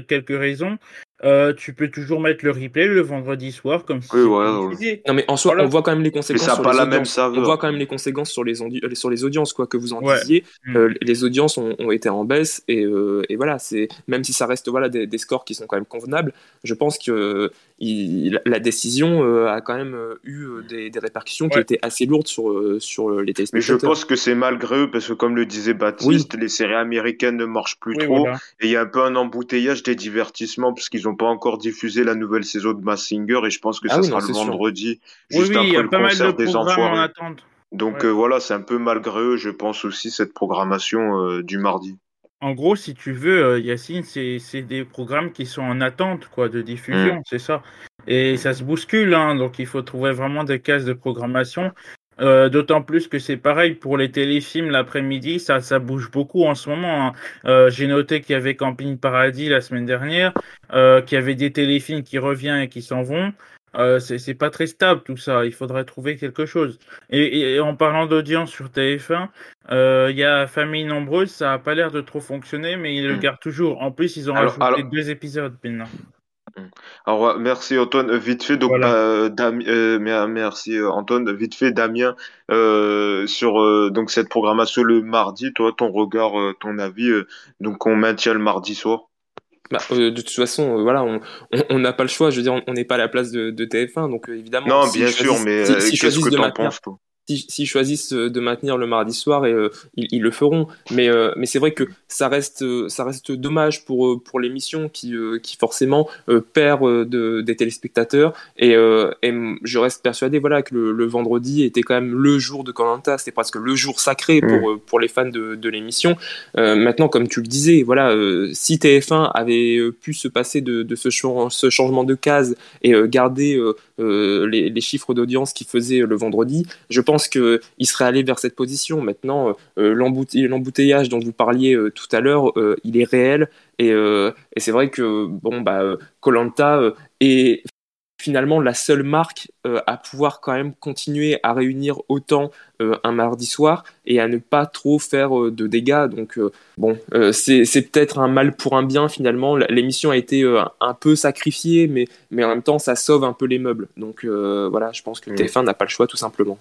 quelques raisons, euh, tu peux toujours mettre le replay le vendredi soir comme si Oui, voilà, ouais. Non mais en soi, Voilà. on voit quand même les Mais conséquences ça sur pas les la même. On voit quand même les conséquences sur les, audi- euh, sur les audiences, quoi que vous en Ouais. disiez. Mm. Euh, les audiences ont, ont été en baisse et, euh, et voilà, c'est même si ça reste voilà des, des scores qui sont quand même convenables, je pense que euh, il- la décision euh, a quand même eu des, des répercussions qui étaient assez lourdes sur sur les Mais je téléspectateurs. pense que c'est malgré eux, parce que comme le disait Baptiste, les séries américaines ne marchent plus Oui, trop. voilà. Et il y a un peu un embouteillage des divertissements, parce qu'ils n'ont pas encore diffusé la nouvelle saison de Massinger, et je pense que Ah ça oui, sera non, le sûr. vendredi, Oui, juste oui, il y après a le pas mal de concert des programmes en Enfoirés. attente. Donc Ouais. euh, voilà, c'est un peu malgré eux, je pense aussi, cette programmation euh, du mardi. En gros, si tu veux, euh, Yacine, c'est c'est des programmes qui sont en attente quoi, de diffusion, c'est ça. Et ça se bouscule, hein, donc il faut trouver vraiment des cases de programmation. Euh, D'autant plus que c'est pareil pour les téléfilms l'après-midi, ça, ça bouge beaucoup en ce moment. hein. Euh, J'ai noté qu'il y avait Camping Paradis la semaine dernière, euh, qu'il y avait des téléfilms qui reviennent et qui s'en vont. Euh, c'est pas très stable tout ça, il faudrait trouver quelque chose. Et, et en parlant d'audience sur TF1, euh, il y a Famille Nombreuse, ça a pas l'air de trop fonctionner, mais ils le <clears throat> gardent toujours. En plus, ils ont Alors- rajouté alors- deux épisodes maintenant. Alors, merci Antoine. Euh, Vite fait, donc, Voilà. bah, euh, Dam- euh, mer- merci euh, Antoine. Vite fait, Damien, euh, sur euh, donc cette programmation le mardi, toi, ton regard, euh, ton avis. euh, donc, on maintient le mardi soir? Bah, euh, de toute façon, euh, voilà, on on- on n'a pas le choix. Je veux dire, on on n'est pas à la place de, de TF1, donc euh, évidemment, Non, s'ils bien sûr, choisissent, mais si- euh, s'ils qu'est-ce choisissent que de t'en maintenir penses, toi? Si- s'ils choisissent euh, de maintenir le mardi soir, et, euh, ils, ils le feront. Mais, euh, mais c'est vrai que ça reste, ça reste dommage pour, pour l'émission qui, euh, qui forcément perd de, des téléspectateurs. Et, je reste persuadé voilà, que le, le vendredi était quand même le jour de Colanta. C'était presque le jour sacré pour, euh, pour les fans de, de l'émission. Maintenant, comme tu le disais, voilà, si TF1 avait pu se passer de, de ce, chan- ce changement de case et garder euh, euh, les, les chiffres d'audience qu'il faisait le vendredi, je pense qu'il serait allé vers cette position. Maintenant, euh, l'embouteillage l'embouteillage dont vous parliez euh, tout à l'heure, euh, il est réel. Et, euh, et c'est vrai que bon, bah, Colanta est finalement la seule marque euh, à pouvoir quand même continuer à réunir autant euh, un mardi soir et à ne pas trop faire euh, de dégâts. Donc bon, c'est peut-être un mal pour un bien finalement. L'émission a été un peu sacrifiée, mais, mais en même temps ça sauve un peu les meubles. Donc voilà, je pense que Mm. TF1 n'a pas le choix tout simplement.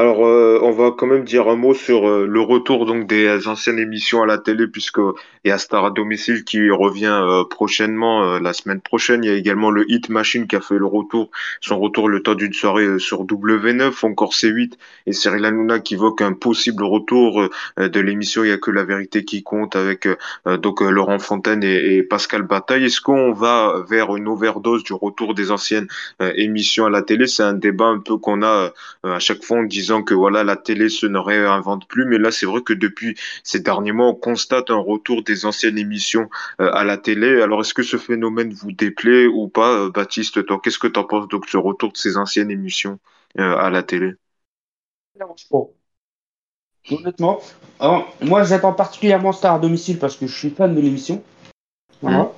Alors, euh, on va quand même dire un mot sur euh, le retour donc des anciennes émissions à la télé, puisque il y a Star à domicile qui revient euh, prochainement, la semaine prochaine. Il y a également le Hit Machine qui a fait le retour, son retour le temps d'une soirée sur W9, encore C8 et Cyril Hanouna qui évoque un possible retour de l'émission Il y a que la vérité qui compte avec donc Laurent Fontaine et, et Pascal Bataille. Est-ce qu'on va vers une overdose du retour des anciennes émissions à la télé? C'est un débat un peu qu'on a à chaque fois en disant que voilà la télé se ne réinvente plus mais là c'est vrai que depuis ces derniers mois on constate un retour des anciennes émissions euh, à la télé alors est-ce que ce phénomène vous déplaît ou pas euh, Baptiste toi? Qu'est-ce que tu en penses donc ce retour de ces anciennes émissions euh, à la télé? Honnêtement, alors, moi j'attends particulièrement Star à domicile parce que je suis fan de l'émission. Voilà.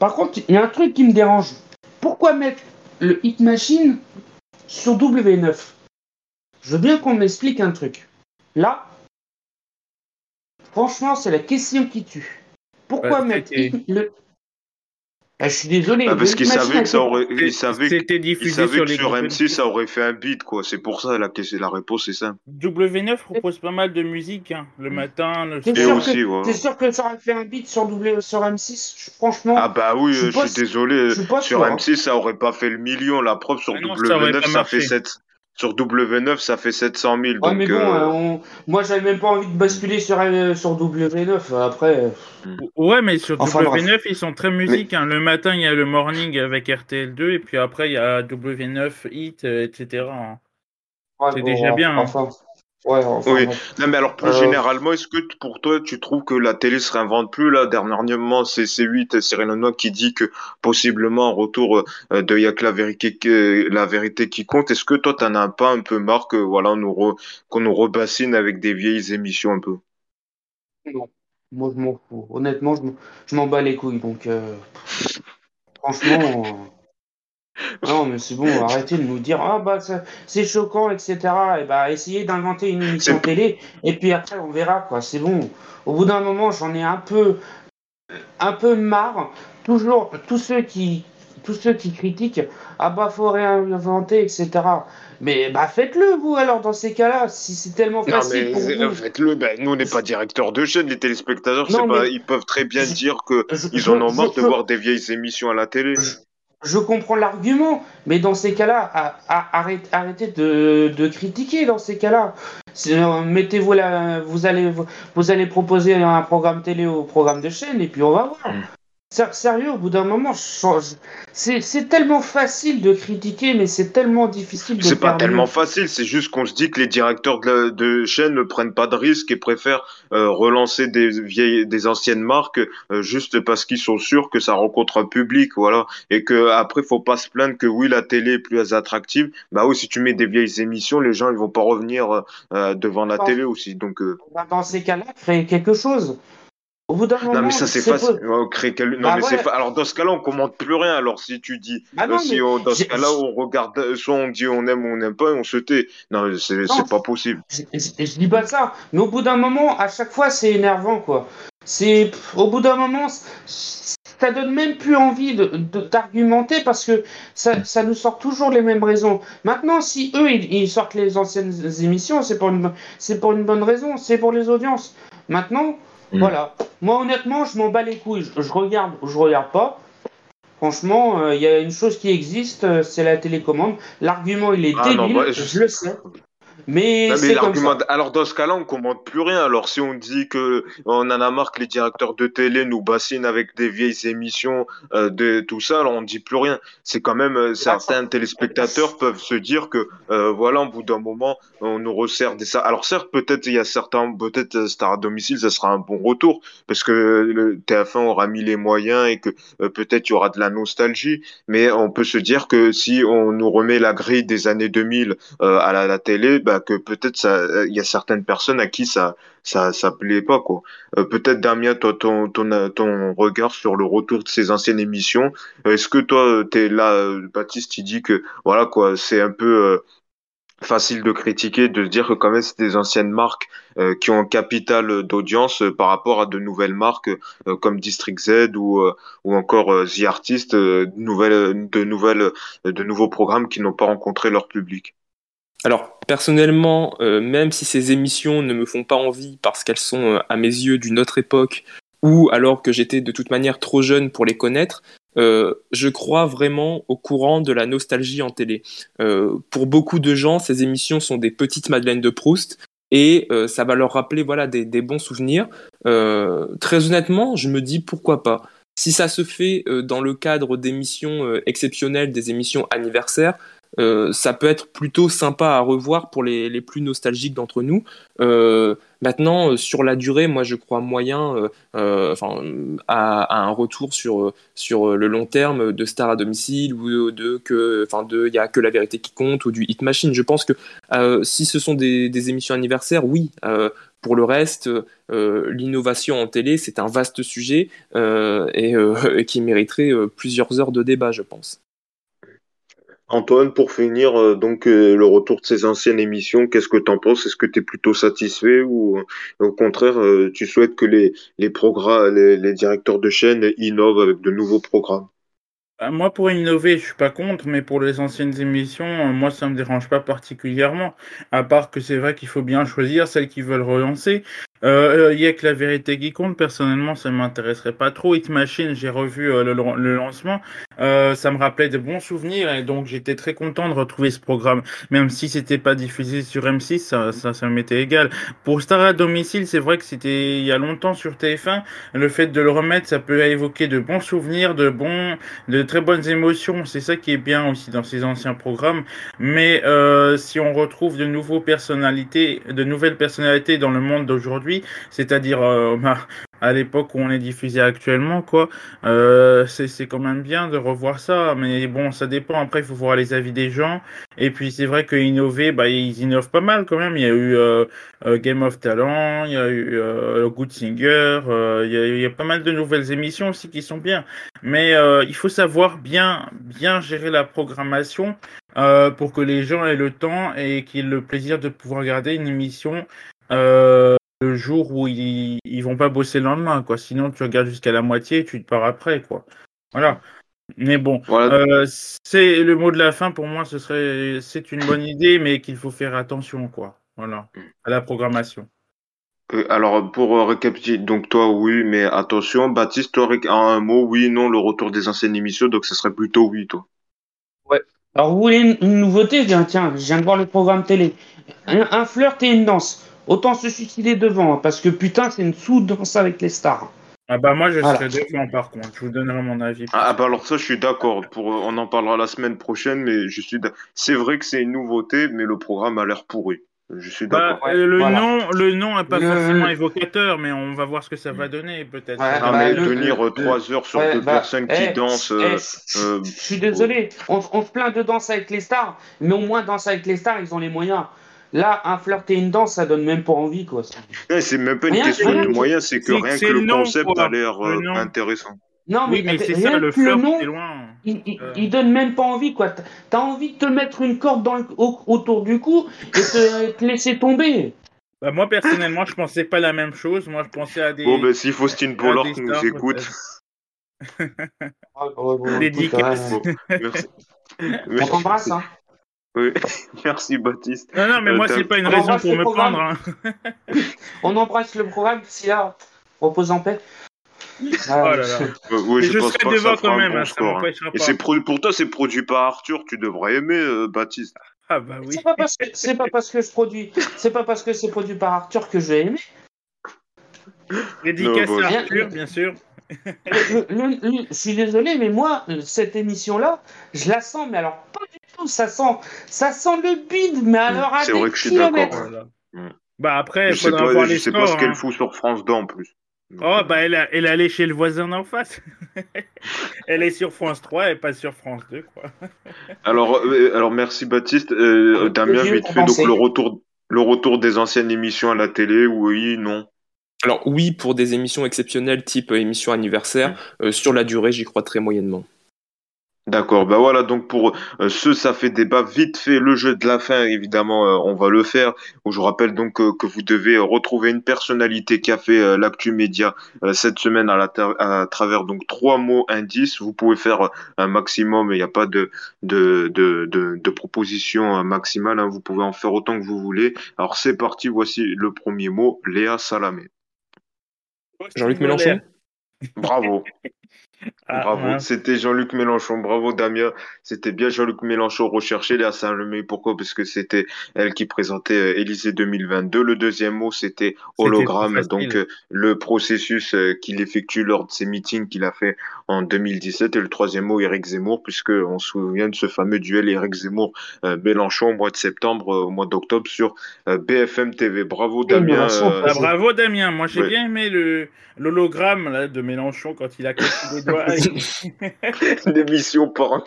Par contre, il y a un truc qui me dérange. Pourquoi mettre le Hit Machine sur W9 Je veux bien qu'on m'explique un truc. Là, franchement, c'est la question qui tue. Pourquoi mettre <laughs> le. Ah, je suis désolé. Ah, parce savaient a que ça été- aurait ils savaient que C'était ils diffusé savaient sur que les sur groupes M6 ça aurait fait un beat quoi c'est pour ça la question la réponse c'est ça W9 propose pas mal de musique, hein, le matin, le soir. sûr, aussi que, ouais. t'es sûr que ça aurait fait un beat sur, w, sur M6 Je- Franchement, Ah bah oui, Je suis je pas suis désolé. je suis pas Sur sûr, hein. M6, ça aurait pas fait le million. La preuve sur Ah non, ça W9, ça fait marché. 7. Sur W9, ça fait 700 000. Ouais, donc, mais bon, euh, euh, on- moi j'avais même pas envie de basculer sur, euh, sur W9. Après, euh, Ouais, mais sur Enfin, W9, ils sont très musiques. hein. Le matin, il y a le morning avec RTL2, et puis après, il y a W9, Hit, euh, etc. hein. ouais, C'est bon, déjà enfin, bien, hein. Ouais, enfin, Oui. bon. Non, mais alors plus Euh, généralement, est-ce que pour toi, tu trouves que la télé se réinvente plus là? Dernièrement, c'est C8, Cyril Hanouna qui dit que possiblement un retour euh, de Y'a que la vérité, qui- la vérité qui compte. Est-ce que toi, t'en as pas un peu marre que voilà, on nous re- qu'on nous rebassine avec des vieilles émissions un peu? Non. Moi je m'en fous. Honnêtement, je m'en- je m'en bats les couilles. Donc, euh, franchement, euh, non, mais c'est bon, arrêtez de nous dire Ah bah c'est choquant, etc. Et bah essayez d'inventer une émission <laughs> télé, et puis après on verra quoi. C'est bon. Au bout d'un moment, j'en ai un peu, un peu marre. Toujours, tous ceux qui, tous ceux qui critiquent, ah bah faut réinventer, etc. Mais bah faites-le vous alors dans ces cas-là, si c'est tellement Non, facile mais faites-le. Ben, nous, on n'est pas directeur de chaîne. Les téléspectateurs, Non, pas, ils peuvent très bien dire que je- ils en ont marre je- de je- voir des vieilles émissions à la télé. Je comprends l'argument, mais dans ces cas-là, arrêtez de, critiquer dans ces cas-là. Euh, Mettez-vous là, vous allez, vous allez proposer un programme télé au programme de chaîne et puis on va voir. Sérieux, au bout d'un moment. C'est c'est tellement facile de critiquer, mais c'est tellement difficile de C'est pas tellement facile, c'est juste qu'on se dit que les directeurs de, la- de chaîne ne prennent pas de risques et préfèrent euh, relancer des vieilles, des anciennes marques euh, juste parce qu'ils sont sûrs que ça rencontre un public, voilà. Et que après, faut pas se plaindre que oui, la télé est plus attractive. Bah oui, si tu mets des vieilles émissions, les gens ils vont pas revenir euh, devant la télé aussi. Donc euh, Bah, Dans ces cas-là, créer quelque chose. Au bout d'un moment, non, mais ça c'est c'est facile. créer quel- Non, Bah mais c'est ouais. fa- Alors dans ce cas-là, on commente plus rien. Alors si tu dis, Bah euh, non, si mais on- dans ce cas-là, on regarde, euh, soit on dit on aime ou on n'aime pas et on se tait. Non, c'est c'est pas possible. Je, dis pas ça, mais au bout d'un moment, à chaque fois, c'est énervant, quoi. C'est au bout d'un moment, ça donne même plus envie d'argumenter de, parce que ça, ça, nous sort toujours les mêmes raisons. Maintenant, si eux, ils, sortent les anciennes émissions, c'est pour, une, pour une bonne raison, c'est pour les audiences. Maintenant, mm. voilà. Moi, honnêtement, je m'en bats les couilles. Je, je regarde ou je regarde pas. Franchement, euh, il y a une chose qui existe, euh, c'est la télécommande. L'argument, il est ah débile, bah, je... le sais. Mais, l'argument. Alors dans ce cas-là, on commente plus rien. Alors si on dit que on en a marre que les directeurs de télé nous bassinent avec des vieilles émissions euh, de tout ça, alors on dit plus rien. C'est quand même euh, certains téléspectateurs peuvent se dire que euh, voilà, au bout d'un moment, on nous resserre des ça. Alors certes, peut-être il y a certains, peut-être euh, Star à domicile, ça sera un bon retour parce que le TF1 aura mis les moyens et que euh, peut-être il y aura de la nostalgie. Mais on peut se dire que si on nous remet la grille des années 2000 à la, la télé, bah, que peut-être ça, euh, il y a certaines personnes à qui ça, ça, ça plaît pas quoi. Euh, peut-être Damien, toi, ton, ton, ton regard sur le retour de ces anciennes émissions. Euh, est-ce que toi, t'es là, Baptiste, il dit que voilà quoi, c'est un peu facile de critiquer, de dire que quand même c'est des anciennes marques qui ont un capital d'audience par rapport à de nouvelles marques comme District Z ou ou encore The Artist, de nouvelles de nouvelles de nouveaux programmes qui n'ont pas rencontré leur public? Alors personnellement, euh, même si ces émissions ne me font pas envie parce qu'elles sont euh, à mes yeux d'une autre époque, ou alors que j'étais de toute manière trop jeune pour les connaître, euh, je crois vraiment au courant de la nostalgie en télé. pour beaucoup de gens, ces émissions sont des petites madeleines de Proust et ça va leur rappeler voilà des, des bons souvenirs. très honnêtement, je me dis pourquoi pas. Si ça se fait dans le cadre d'émissions exceptionnelles, des émissions anniversaires, euh, ça peut être plutôt sympa à revoir pour les, les plus nostalgiques d'entre nous. Euh, maintenant, euh, sur la durée, moi je crois moyen enfin, à, un retour sur, sur le long terme de Star à domicile ou de que il y a que la vérité qui compte ou du Hit Machine. Je pense que si ce sont des, des émissions anniversaires, oui. pour le reste, l'innovation en télé, c'est un vaste sujet et, <laughs> et, qui mériterait plusieurs heures de débat, je pense. Antoine, pour finir, euh, donc euh, le retour de ces anciennes émissions, qu'est-ce que tu en penses? Est-ce que tu es plutôt satisfait ou euh, au contraire, tu souhaites que les, programmes, les directeurs de chaîne innovent avec de nouveaux programmes? Bah, moi, pour innover, je suis pas contre, mais pour les anciennes émissions, moi, ça me dérange pas particulièrement. À part que c'est vrai qu'il faut bien choisir celles qui veulent relancer. Euh, euh, il y a que la vérité qui compte. Personnellement, ça m'intéresserait pas trop. Hit Machine, j'ai revu le, lancement. ça me rappelait de bons souvenirs et donc j'étais très content de retrouver ce programme. Même si c'était pas diffusé sur M6, ça, ça, ça m'était égal. Pour Star à domicile, c'est vrai que c'était il y a longtemps sur TF1. Le fait de le remettre, ça peut évoquer de bons souvenirs, de bons, de très bonnes émotions. C'est ça qui est bien aussi dans ces anciens programmes. Mais euh, si on retrouve de nouveaux personnalités, de nouvelles personnalités dans le monde d'aujourd'hui, c'est-à-dire euh, bah, à l'époque où on est diffusé actuellement, quoi. Euh, c'est quand même bien de revoir ça, mais bon, ça dépend. Après, il faut voir les avis des gens. Et puis, c'est vrai que innover, bah, ils innovent pas mal quand même. Il y a eu euh, euh Game of Talent, il y a eu euh, Good Singer, il y, a, il, pas mal de nouvelles émissions aussi qui sont bien. Mais il faut savoir bien, bien gérer la programmation pour que les gens aient le temps et qu'ils aient le plaisir de pouvoir regarder une émission. Le jour où ils, ils vont pas bosser le lendemain, quoi. Sinon, tu regardes jusqu'à la moitié et tu te pars après, quoi. Voilà. Mais bon, euh, c'est le mot de la fin pour moi. Ce serait, c'est une bonne idée, mais qu'il faut faire attention, quoi. Voilà, à la programmation. Euh, alors pour euh, récapituler, donc toi oui, mais attention, Baptiste, toi un mot, oui, non, le retour des anciennes émissions, donc ce serait plutôt oui, toi. Ouais. Alors vous voulez une, nouveauté? Tiens, tiens, je viens de voir le programme télé. un flirt et une danse. Autant se suicider devant, hein, parce que putain, c'est une sous-danse avec les stars. Ah bah moi je serais devant par contre, je vous donnerai mon avis. Ah bah alors ça je suis d'accord, pour on en parlera la semaine prochaine, mais je suis c'est vrai que c'est une nouveauté, mais le programme a l'air pourri. Je suis bah, d'accord. le, nom, le nom est pas forcément évocateur, mais on va voir ce que ça va donner peut-être. Ah, mais tenir trois heures sur deux bah, personnes qui eh, dansent. Eh, euh, je suis désolé, on, on se plaint de danse avec les stars, mais au moins danse avec les stars, ils ont les moyens. Là, un flirt et une danse, ça donne même pas envie, quoi. c'est même pas une question de moyens, c'est que rien que le, concept a l'air euh, intéressant. Non, mais, c'est ça, le flirt, c'est loin. Il, euh. il, donne même pas envie, quoi. T'as envie de te mettre une corde dans autour du cou et te, te laisser tomber. Bah, moi, personnellement, je pensais pas la même chose. Moi, je pensais à des. Bon, ben, si Faustine Pollard nous écoute. Ah, Dédicace. écoute, ouais, Merci. on t'embrasse, hein. Oui. <laughs> Merci Baptiste. Non, non, mais Euh, moi, c'est pas une On raison embrasse pour le me programme. prendre. hein. <laughs> On embrasse le programme, si là, repose en paix. Ah, Oh là là. Euh, oui, je, je pense serai pas que devant quand même, bon hein, ça score, hein. Et c'est pro- pour toi, c'est produit par Arthur, tu devrais aimer euh, Baptiste. Ah bah oui. C'est pas parce que c'est pas parce que je produis, c'est pas parce que c'est produit par Arthur que je vais aimer. Dédicace Non, bah, à Arthur, bien sûr. Le- le- le- je suis désolé, mais moi, cette émission-là, je la sens, mais alors pas. Ça sent, ça sent le bide, mais alors à C'est vrai que je suis kilomètres. d'accord, Voilà. Mm. Bah après, Je sais pas, voir je les sais pas scores. ce qu'elle hein. fout sur France 2 en plus. Oh bah elle, a- elle est allée chez le voisin d'en face. <laughs> elle est sur France 3 et pas sur France 2 quoi. <laughs> Alors, euh, alors merci Baptiste. Euh, Damien, vite fait, donc le retour, le retour des anciennes émissions à la télé, oui, non? Alors oui, pour des émissions exceptionnelles type euh, émission anniversaire, euh, sur la durée, j'y crois très moyennement. D'accord, bah voilà, donc pour euh, ce, ça fait débat vite fait, le jeu de la fin, évidemment, euh, on va le faire. Je rappelle donc euh, que vous devez euh, retrouver une personnalité qui a fait euh, l'actu média euh, cette semaine à, la ta- à travers donc trois mots indices. Vous pouvez faire un maximum, il n'y a pas de, de, de, de, de proposition maximale, hein, vous pouvez en faire autant que vous voulez. Alors c'est parti, voici le premier mot, Léa Salamé. Jean-Luc Mélenchon Bravo. <laughs> Ah, Bravo, mince. c'était Jean-Luc Mélenchon. Bravo Damien, c'était bien Jean-Luc Mélenchon recherché. Léa Salamé, pourquoi? Parce que c'était elle qui présentait euh, Élysée 2022. Le deuxième mot, c'était hologramme, donc euh, le processus euh, qu'il effectue lors de ses meetings qu'il a fait en 2017. Et le troisième mot, Éric Zemmour, puisque on se souvient de ce fameux duel Éric Zemmour-Mélenchon au mois de septembre, au mois d'octobre sur BFM TV. Bravo Damien. Euh, Ah, bravo Damien, moi j'ai Ouais. bien aimé le l'hologramme là de Mélenchon quand il a <laughs> doigts. <laughs> L'émission par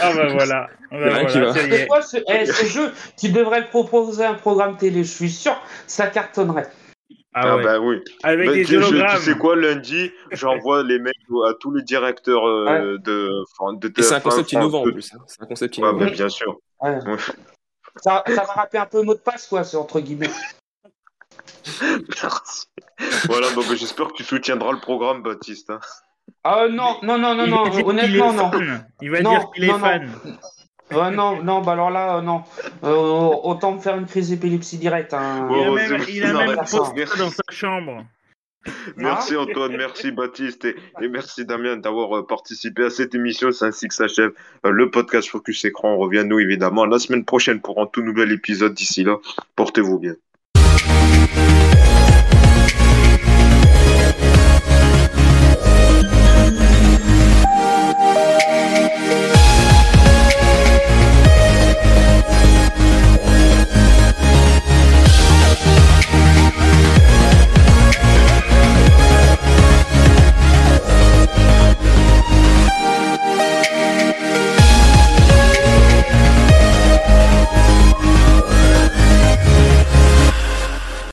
ah bah voilà, Ah, bah, qui voilà va. C'est est. quoi ce, eh, ce <laughs> jeu Tu devrais proposer un programme télé, je suis sûr, ça cartonnerait. Ah, Ah, ouais. bah oui. Avec Bah, des tu, je- tu sais quoi, lundi, j'envoie les mails à tous les directeurs euh, de, de Et c'est un TF1, concept innovant en 2. plus. hein. C'est un concept Ouais, innovant. bah, bien sûr. Ouais. Ouais. Ça, ça va rappeler un peu mot de passe, quoi, c'est entre guillemets. <laughs> Merci. Voilà, bah, bah, j'espère que tu soutiendras le programme, Baptiste. hein. Ah non, non, non, non, non, honnêtement, non. Il va Non, dire qu'il est non, non. fan. Euh, non, non, bah alors là, euh, non. Euh, autant me faire une crise d'épilepsie directe. Hein. Il a même, il a même posté dans sa chambre. Merci Antoine, merci Baptiste et, et merci Damien d'avoir euh, participé à cette émission. C'est ainsi que s'achève euh, le podcast Focus Écran. On revient nous évidemment la semaine prochaine pour un tout nouvel épisode. D'ici là, portez-vous bien.